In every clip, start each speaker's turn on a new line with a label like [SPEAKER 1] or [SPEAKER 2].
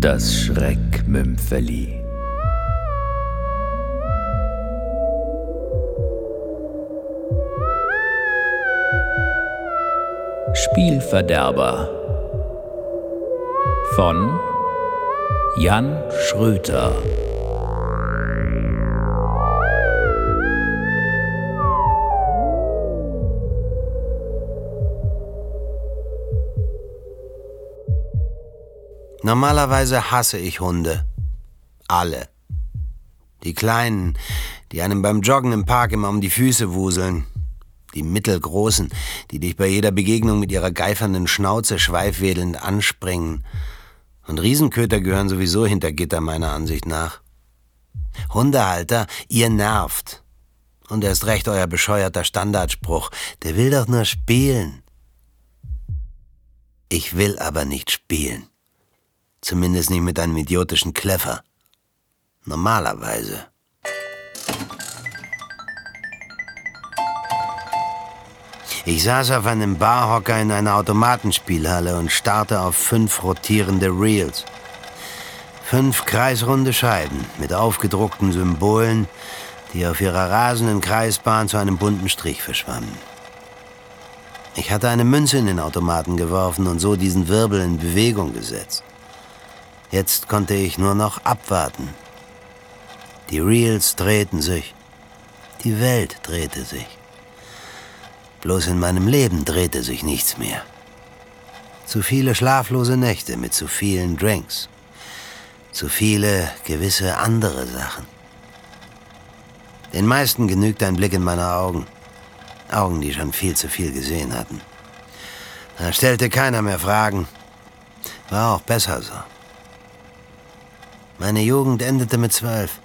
[SPEAKER 1] Das Schreckmümpfeli. Spielverderber von Jan Schröter.
[SPEAKER 2] Normalerweise hasse ich Hunde. Alle. Die Kleinen, die einem beim Joggen im Park immer um die Füße wuseln. Die Mittelgroßen, die dich bei jeder Begegnung mit ihrer geifernden Schnauze schweifwedelnd anspringen. Und Riesenköter gehören sowieso hinter Gitter meiner Ansicht nach. Hundehalter, ihr nervt. Und erst recht euer bescheuerter Standardspruch. Der will doch nur spielen. Ich will aber nicht spielen. Zumindest nicht mit einem idiotischen Kleffer. Normalerweise. Ich saß auf einem Barhocker in einer Automatenspielhalle und starrte auf fünf rotierende Reels. Fünf kreisrunde Scheiben mit aufgedruckten Symbolen, die auf ihrer rasenden Kreisbahn zu einem bunten Strich verschwammen. Ich hatte eine Münze in den Automaten geworfen und so diesen Wirbel in Bewegung gesetzt. Jetzt konnte ich nur noch abwarten. Die Reels drehten sich. Die Welt drehte sich. Bloß in meinem Leben drehte sich nichts mehr. Zu viele schlaflose Nächte mit zu vielen Drinks. Zu viele gewisse andere Sachen. Den meisten genügt ein Blick in meine Augen. Augen, die schon viel zu viel gesehen hatten. Da stellte keiner mehr Fragen. War auch besser so. Meine Jugend endete mit zwölf.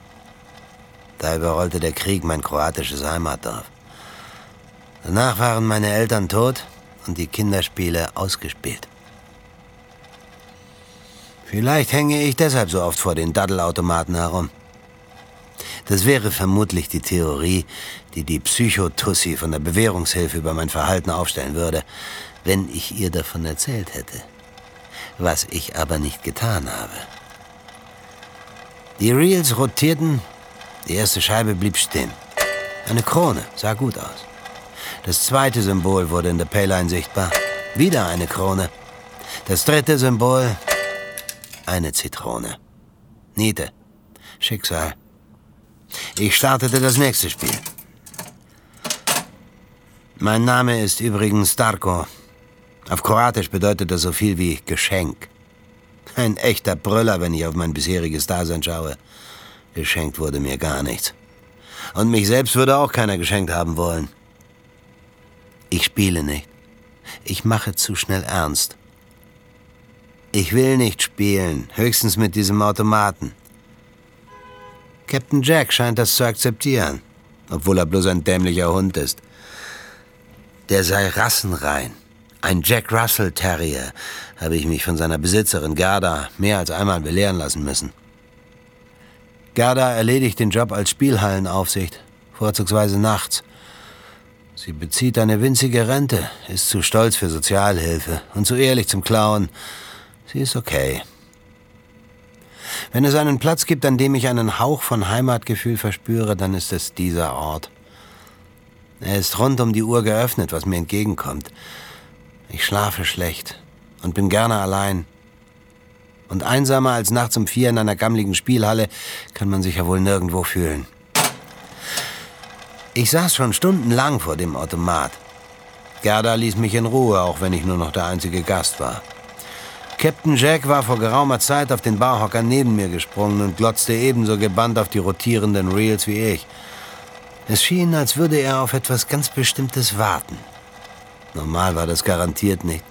[SPEAKER 2] Da überrollte der Krieg mein kroatisches Heimatdorf. Danach waren meine Eltern tot und die Kinderspiele ausgespielt. Vielleicht hänge ich deshalb so oft vor den Daddelautomaten herum. Das wäre vermutlich die Theorie, die die Psychotussi von der Bewährungshilfe über mein Verhalten aufstellen würde, wenn ich ihr davon erzählt hätte. Was ich aber nicht getan habe. Die Reels rotierten, die erste Scheibe blieb stehen. Eine Krone, sah gut aus. Das zweite Symbol wurde in der Payline sichtbar. Wieder eine Krone. Das dritte Symbol, eine Zitrone. Niete. Schicksal. Ich startete das nächste Spiel. Mein Name ist übrigens Darko. Auf Kroatisch bedeutet das so viel wie Geschenk. Ein echter Brüller, wenn ich auf mein bisheriges Dasein schaue. Geschenkt wurde mir gar nichts. Und mich selbst würde auch keiner geschenkt haben wollen. Ich spiele nicht. Ich mache zu schnell ernst. Ich will nicht spielen, höchstens mit diesem Automaten. Captain Jack scheint das zu akzeptieren, obwohl er bloß ein dämlicher Hund ist. Der sei rassenrein. Ein Jack Russell Terrier, habe ich mich von seiner Besitzerin Gerda mehr als einmal belehren lassen müssen. Gerda erledigt den Job als Spielhallenaufsicht, vorzugsweise nachts. Sie bezieht eine winzige Rente, ist zu stolz für Sozialhilfe und zu ehrlich zum Klauen. Sie ist okay. Wenn es einen Platz gibt, an dem ich einen Hauch von Heimatgefühl verspüre, dann ist es dieser Ort. Er ist rund um die Uhr geöffnet, was mir entgegenkommt. Ich schlafe schlecht und bin gerne allein. Und einsamer als nachts um vier in einer gammligen Spielhalle kann man sich ja wohl nirgendwo fühlen. Ich saß schon stundenlang vor dem Automat. Gerda ließ mich in Ruhe, auch wenn ich nur noch der einzige Gast war. Captain Jack war vor geraumer Zeit auf den Barhocker neben mir gesprungen und glotzte ebenso gebannt auf die rotierenden Reels wie ich. Es schien, als würde er auf etwas ganz Bestimmtes warten. Normal war das garantiert nicht.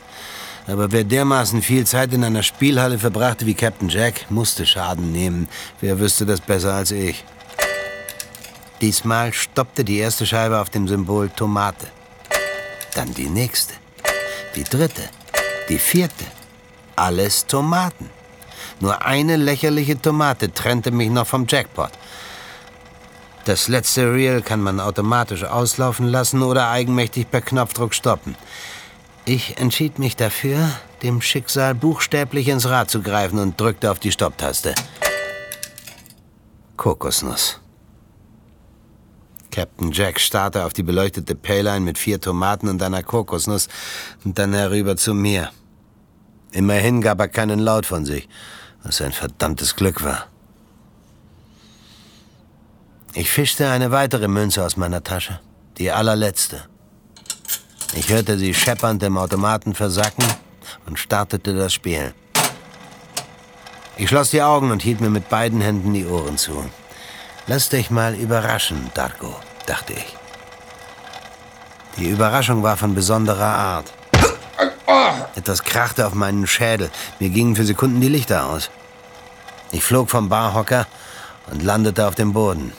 [SPEAKER 2] Aber wer dermaßen viel Zeit in einer Spielhalle verbrachte wie Captain Jack, musste Schaden nehmen. Wer wüsste das besser als ich? Diesmal stoppte die erste Scheibe auf dem Symbol Tomate. Dann die nächste, die dritte, die vierte. Alles Tomaten. Nur eine lächerliche Tomate trennte mich noch vom Jackpot. Das letzte Reel kann man automatisch auslaufen lassen oder eigenmächtig per Knopfdruck stoppen. Ich entschied mich dafür, dem Schicksal buchstäblich ins Rad zu greifen und drückte auf die Stopptaste. Kokosnuss. Captain Jack starrte auf die beleuchtete Payline mit vier Tomaten und einer Kokosnuss und dann herüber zu mir. Immerhin gab er keinen Laut von sich, was ein verdammtes Glück war. Ich fischte eine weitere Münze aus meiner Tasche, die allerletzte. Ich hörte sie scheppernd im Automaten versacken und startete das Spiel. Ich schloss die Augen und hielt mir mit beiden Händen die Ohren zu. Lass dich mal überraschen, Darko, dachte ich. Die Überraschung war von besonderer Art. Etwas krachte auf meinen Schädel. Mir gingen für Sekunden die Lichter aus. Ich flog vom Barhocker und landete auf dem Boden.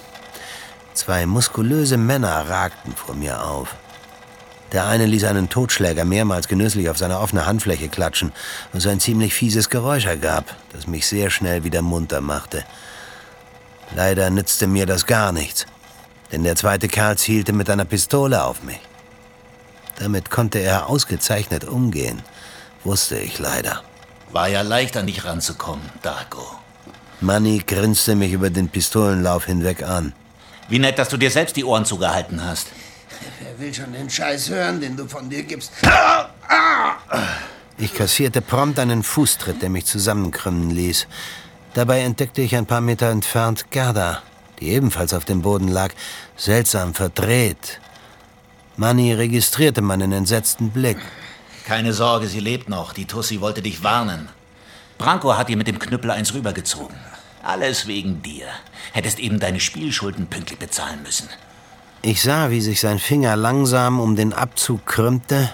[SPEAKER 2] Zwei muskulöse Männer ragten vor mir auf. Der eine ließ einen Totschläger mehrmals genüsslich auf seine offene Handfläche klatschen, was ein ziemlich fieses Geräusch ergab, das mich sehr schnell wieder munter machte. Leider nützte mir das gar nichts, denn der zweite Kerl zielte mit einer Pistole auf mich. Damit konnte er ausgezeichnet umgehen, wusste ich leider.
[SPEAKER 3] War ja leicht an dich ranzukommen, Darko.
[SPEAKER 2] Manny grinste mich über den Pistolenlauf hinweg an.
[SPEAKER 3] Wie nett, dass du dir selbst die Ohren zugehalten hast.
[SPEAKER 4] Wer will schon den Scheiß hören, den du von dir gibst?
[SPEAKER 2] Ich kassierte prompt einen Fußtritt, der mich zusammenkrümmen ließ. Dabei entdeckte ich ein paar Meter entfernt Gerda, die ebenfalls auf dem Boden lag, seltsam verdreht. Manny registrierte meinen entsetzten Blick.
[SPEAKER 3] Keine Sorge, sie lebt noch. Die Tussi wollte dich warnen. Branko hat ihr mit dem Knüppel eins rübergezogen. Alles wegen dir. Hättest eben deine Spielschulden pünktlich bezahlen müssen.
[SPEAKER 2] Ich sah, wie sich sein Finger langsam um den Abzug krümmte,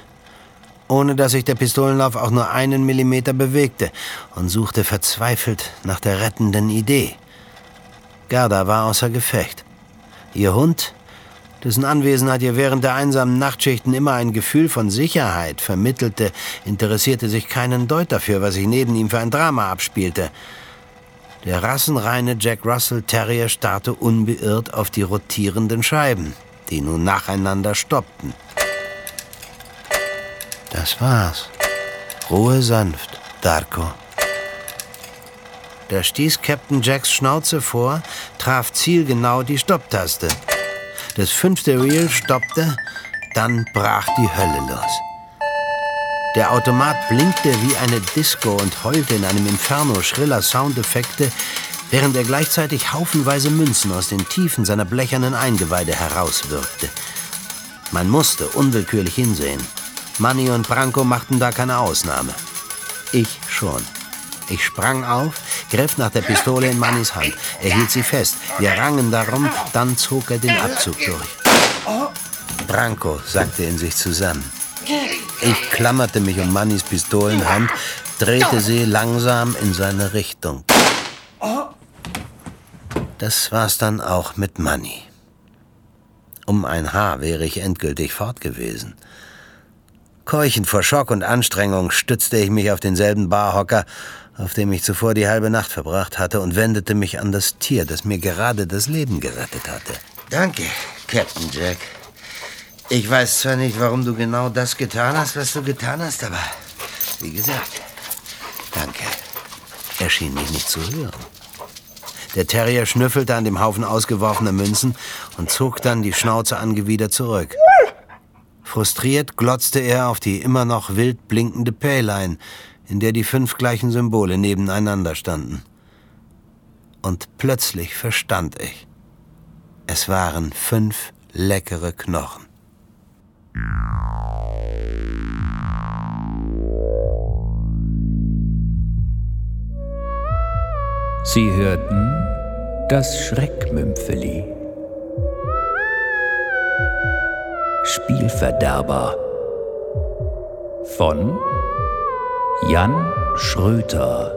[SPEAKER 2] ohne dass sich der Pistolenlauf auch nur einen Millimeter bewegte, und suchte verzweifelt nach der rettenden Idee. Gerda war außer Gefecht. Ihr Hund, dessen Anwesenheit ihr während der einsamen Nachtschichten immer ein Gefühl von Sicherheit vermittelte, interessierte sich keinen Deut dafür, was sich neben ihm für ein Drama abspielte. Der rassenreine Jack Russell Terrier starrte unbeirrt auf die rotierenden Scheiben, die nun nacheinander stoppten. Das war's. Ruhe sanft, Darko. Da stieß Captain Jacks Schnauze vor, traf zielgenau die Stopptaste. Das fünfte Reel stoppte, dann brach die Hölle los. Der Automat blinkte wie eine Disco und heulte in einem Inferno schriller Soundeffekte, während er gleichzeitig haufenweise Münzen aus den Tiefen seiner blechernen Eingeweide herauswirkte. Man musste unwillkürlich hinsehen. Manny und Branko machten da keine Ausnahme. Ich schon. Ich sprang auf, griff nach der Pistole in Mannys Hand. Er hielt sie fest. Wir rangen darum, dann zog er den Abzug durch. Branko sackte in sich zusammen. Ich klammerte mich um Mannys Pistolenhand, drehte sie langsam in seine Richtung. Das war's dann auch mit Manny. Um ein Haar wäre ich endgültig fort gewesen. Keuchend vor Schock und Anstrengung stützte ich mich auf denselben Barhocker, auf dem ich zuvor die halbe Nacht verbracht hatte, und wendete mich an das Tier, das mir gerade das Leben gerettet hatte.
[SPEAKER 4] Danke, Captain Jack. Ich weiß zwar nicht, warum du genau das getan hast, was du getan hast, aber wie gesagt, danke.
[SPEAKER 2] Er schien mich nicht zu hören. Der Terrier schnüffelte an dem Haufen ausgeworfener Münzen und zog dann die Schnauze angewidert zurück. Frustriert glotzte er auf die immer noch wild blinkende Payline, in der die fünf gleichen Symbole nebeneinander standen. Und plötzlich verstand ich. Es waren fünf leckere Knochen.
[SPEAKER 1] Sie hörten das Schreckmümpfeli. Spielverderber von Jan Schröter